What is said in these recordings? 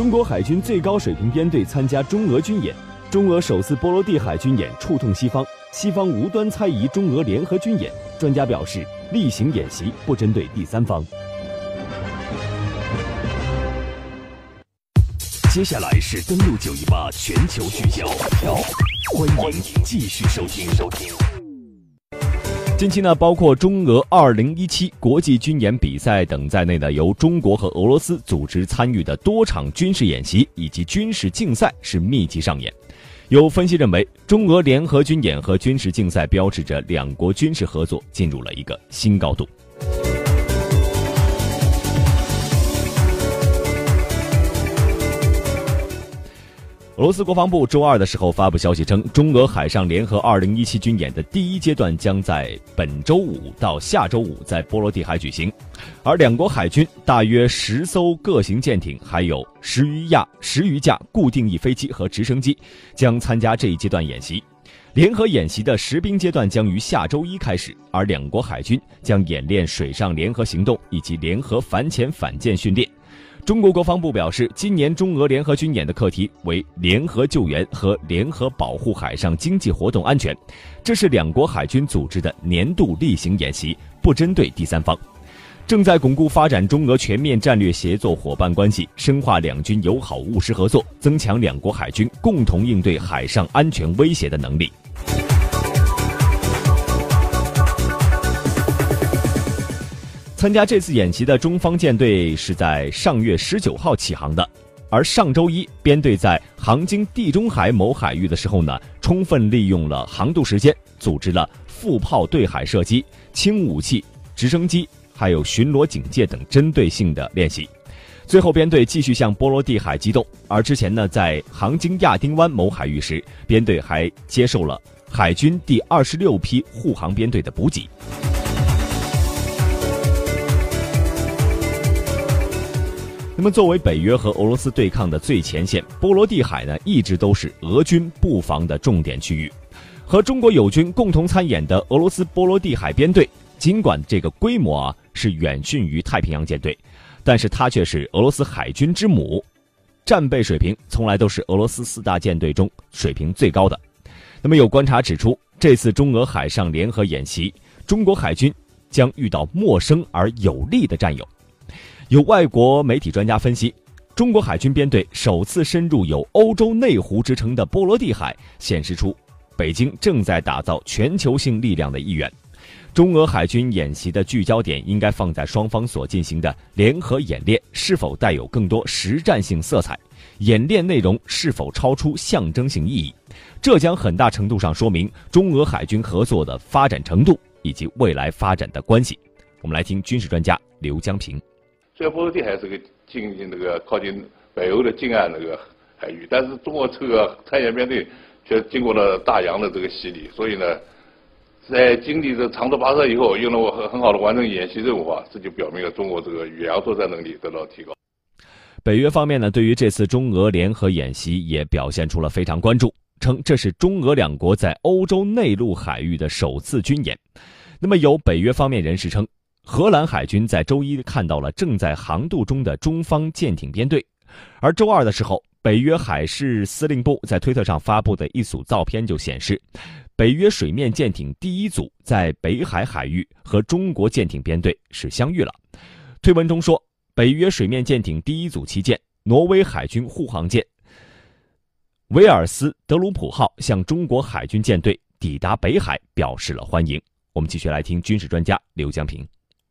中国海军最高水平编队参加中俄军演，中俄首次波罗的海军演触痛西方，西方无端猜疑中俄联合军演。专家表示，例行演习不针对第三方。接下来是登陆九一八全球聚焦，欢迎继续收听。收听。近期呢，包括中俄二零一七国际军演比赛等在内的由中国和俄罗斯组织参与的多场军事演习以及军事竞赛是密集上演。有分析认为，中俄联合军演和军事竞赛标志着两国军事合作进入了一个新高度。俄罗斯国防部周二的时候发布消息称，中俄海上联合2017军演的第一阶段将在本周五到下周五在波罗的海举行，而两国海军大约十艘各型舰艇，还有十余架十余架固定翼飞机和直升机将参加这一阶段演习。联合演习的实兵阶段将于下周一开始，而两国海军将演练水上联合行动以及联合反潜反舰训练。中国国防部表示，今年中俄联合军演的课题为联合救援和联合保护海上经济活动安全，这是两国海军组织的年度例行演习，不针对第三方，正在巩固发展中俄全面战略协作伙伴关系，深化两军友好务实合作，增强两国海军共同应对海上安全威胁的能力。参加这次演习的中方舰队是在上月十九号起航的，而上周一编队在航经地中海某海域的时候呢，充分利用了航渡时间，组织了副炮对海射击、轻武器、直升机，还有巡逻警戒等针对性的练习。最后，编队继续向波罗的海机动。而之前呢，在航经亚丁湾某海域时，编队还接受了海军第二十六批护航编队的补给。那么，作为北约和俄罗斯对抗的最前线，波罗的海呢一直都是俄军布防的重点区域。和中国友军共同参演的俄罗斯波罗的海编队，尽管这个规模啊是远逊于太平洋舰队，但是它却是俄罗斯海军之母，战备水平从来都是俄罗斯四大舰队中水平最高的。那么，有观察指出，这次中俄海上联合演习，中国海军将遇到陌生而有力的战友。有外国媒体专家分析，中国海军编队首次深入有“欧洲内湖”之称的波罗的海，显示出北京正在打造全球性力量的意愿。中俄海军演习的聚焦点应该放在双方所进行的联合演练是否带有更多实战性色彩，演练内容是否超出象征性意义，这将很大程度上说明中俄海军合作的发展程度以及未来发展的关系。我们来听军事专家刘江平。虽然波罗的海是个近那个靠近北欧的近岸那个海域，但是中国这个参演编队却经过了大洋的这个洗礼，所以呢，在经历这长途跋涉以后，又能我很很好的完成演习任务啊，这就表明了中国这个远洋作战能力得到提高。北约方面呢，对于这次中俄联合演习也表现出了非常关注，称这是中俄两国在欧洲内陆海域的首次军演。那么有北约方面人士称。荷兰海军在周一看到了正在航渡中的中方舰艇编队，而周二的时候，北约海事司令部在推特上发布的一组照片就显示，北约水面舰艇第一组在北海海域和中国舰艇编队是相遇了。推文中说，北约水面舰艇第一组旗舰挪威海军护航舰维尔斯德鲁普号向中国海军舰队抵达北海表示了欢迎。我们继续来听军事专家刘江平。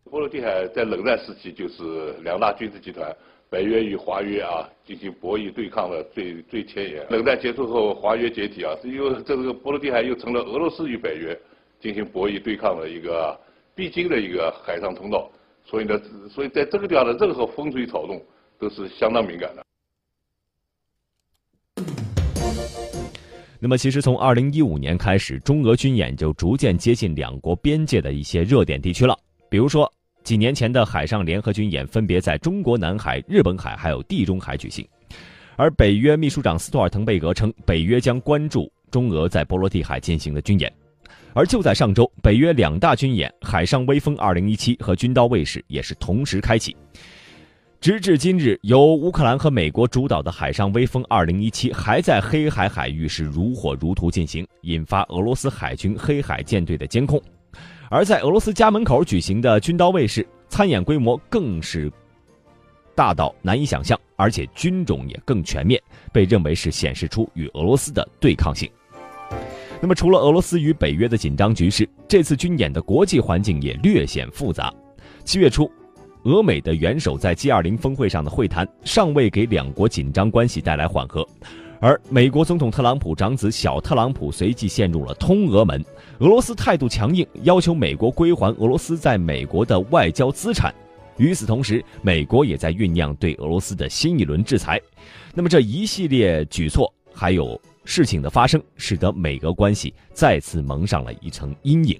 波罗的海在冷战时期就是两大军事集团北约与华约啊进行博弈对抗的最最前沿。冷战结束后，华约解体啊，又这个波罗的海又成了俄罗斯与北约进行博弈对抗的一个必经的一个海上通道。所以呢，所以在这个地方的任何风吹草动都是相当敏感的。那么，其实从二零一五年开始，中俄军演就逐渐接近两国边界的一些热点地区了，比如说。几年前的海上联合军演分别在中国南海、日本海还有地中海举行，而北约秘书长斯托尔滕贝格称，北约将关注中俄在波罗的海进行的军演。而就在上周，北约两大军演“海上威风 2017” 和“军刀卫士”也是同时开启。直至今日，由乌克兰和美国主导的海上威风2017还在黑海海域是如火如荼进行，引发俄罗斯海军黑海舰队的监控。而在俄罗斯家门口举行的军刀卫士，参演规模更是大到难以想象，而且军种也更全面，被认为是显示出与俄罗斯的对抗性。那么，除了俄罗斯与北约的紧张局势，这次军演的国际环境也略显复杂。七月初，俄美的元首在 G20 峰会上的会谈尚未给两国紧张关系带来缓和，而美国总统特朗普长子小特朗普随即陷入了通俄门。俄罗斯态度强硬，要求美国归还俄罗斯在美国的外交资产。与此同时，美国也在酝酿对俄罗斯的新一轮制裁。那么，这一系列举措还有。事情的发生，使得美俄关系再次蒙上了一层阴影。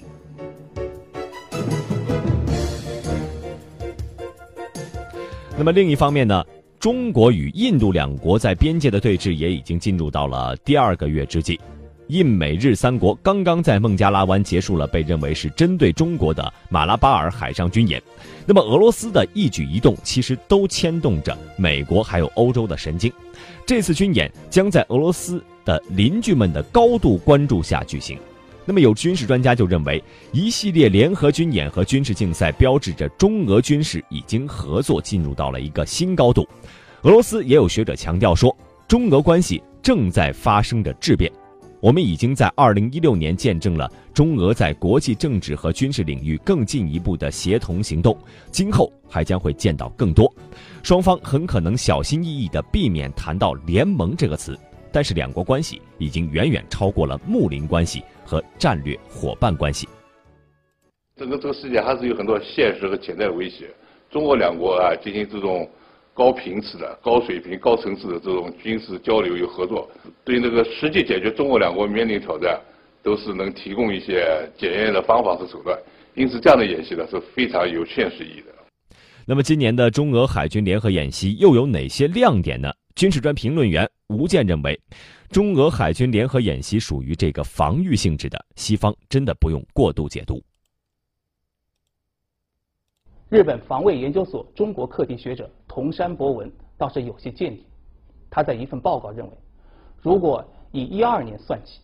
那么另一方面呢，中国与印度两国在边界的对峙也已经进入到了第二个月之际。印美日三国刚刚在孟加拉湾结束了被认为是针对中国的马拉巴尔海上军演。那么俄罗斯的一举一动，其实都牵动着美国还有欧洲的神经。这次军演将在俄罗斯。的邻居们的高度关注下举行，那么有军事专家就认为，一系列联合军演和军事竞赛标志着中俄军事已经合作进入到了一个新高度。俄罗斯也有学者强调说，中俄关系正在发生着质变。我们已经在二零一六年见证了中俄在国际政治和军事领域更进一步的协同行动，今后还将会见到更多。双方很可能小心翼翼地避免谈到联盟这个词。但是两国关系已经远远超过了睦邻关系和战略伙伴关系。整个这个世界还是有很多现实和潜在的威胁。中国两国啊进行这种高频次的、高水平、高层次的这种军事交流与合作，对那个实际解决中国两国面临挑战，都是能提供一些检验的方法和手段。因此，这样的演习呢是非常有现实意义的。那么，今年的中俄海军联合演习又有哪些亮点呢？军事专评论员吴健认为，中俄海军联合演习属于这个防御性质的，西方真的不用过度解读。日本防卫研究所中国课题学者桐山博文倒是有些见解，他在一份报告认为，如果以一二年算起，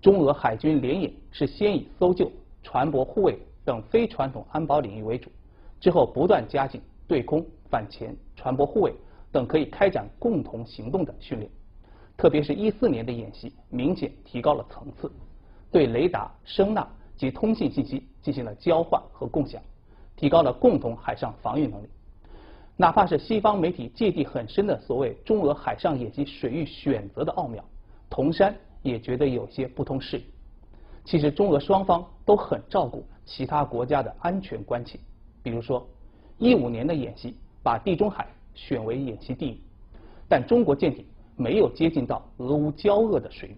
中俄海军联演是先以搜救、船舶护卫等非传统安保领域为主，之后不断加紧对空、反潜、船舶护卫。等可以开展共同行动的训练，特别是一四年的演习，明显提高了层次，对雷达、声呐及通信信息进行了交换和共享，提高了共同海上防御能力。哪怕是西方媒体芥蒂很深的所谓中俄海上演习水域选择的奥妙，铜山也觉得有些不通适应。其实中俄双方都很照顾其他国家的安全关切，比如说一五年的演习把地中海。选为演习地域，但中国舰艇没有接近到俄乌交恶的水域。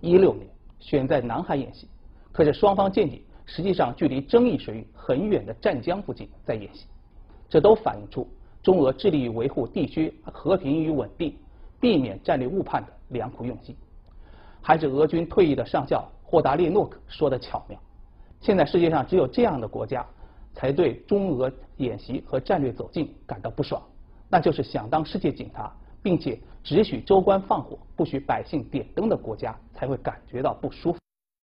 一六年选在南海演习，可是双方舰艇实际上距离争议水域很远的湛江附近在演习，这都反映出中俄致力于维护地区和平与稳定、避免战略误判的良苦用心。还是俄军退役的上校霍达列诺克说的巧妙：现在世界上只有这样的国家，才对中俄演习和战略走近感到不爽。那就是想当世界警察，并且只许州官放火，不许百姓点灯的国家，才会感觉到不舒服。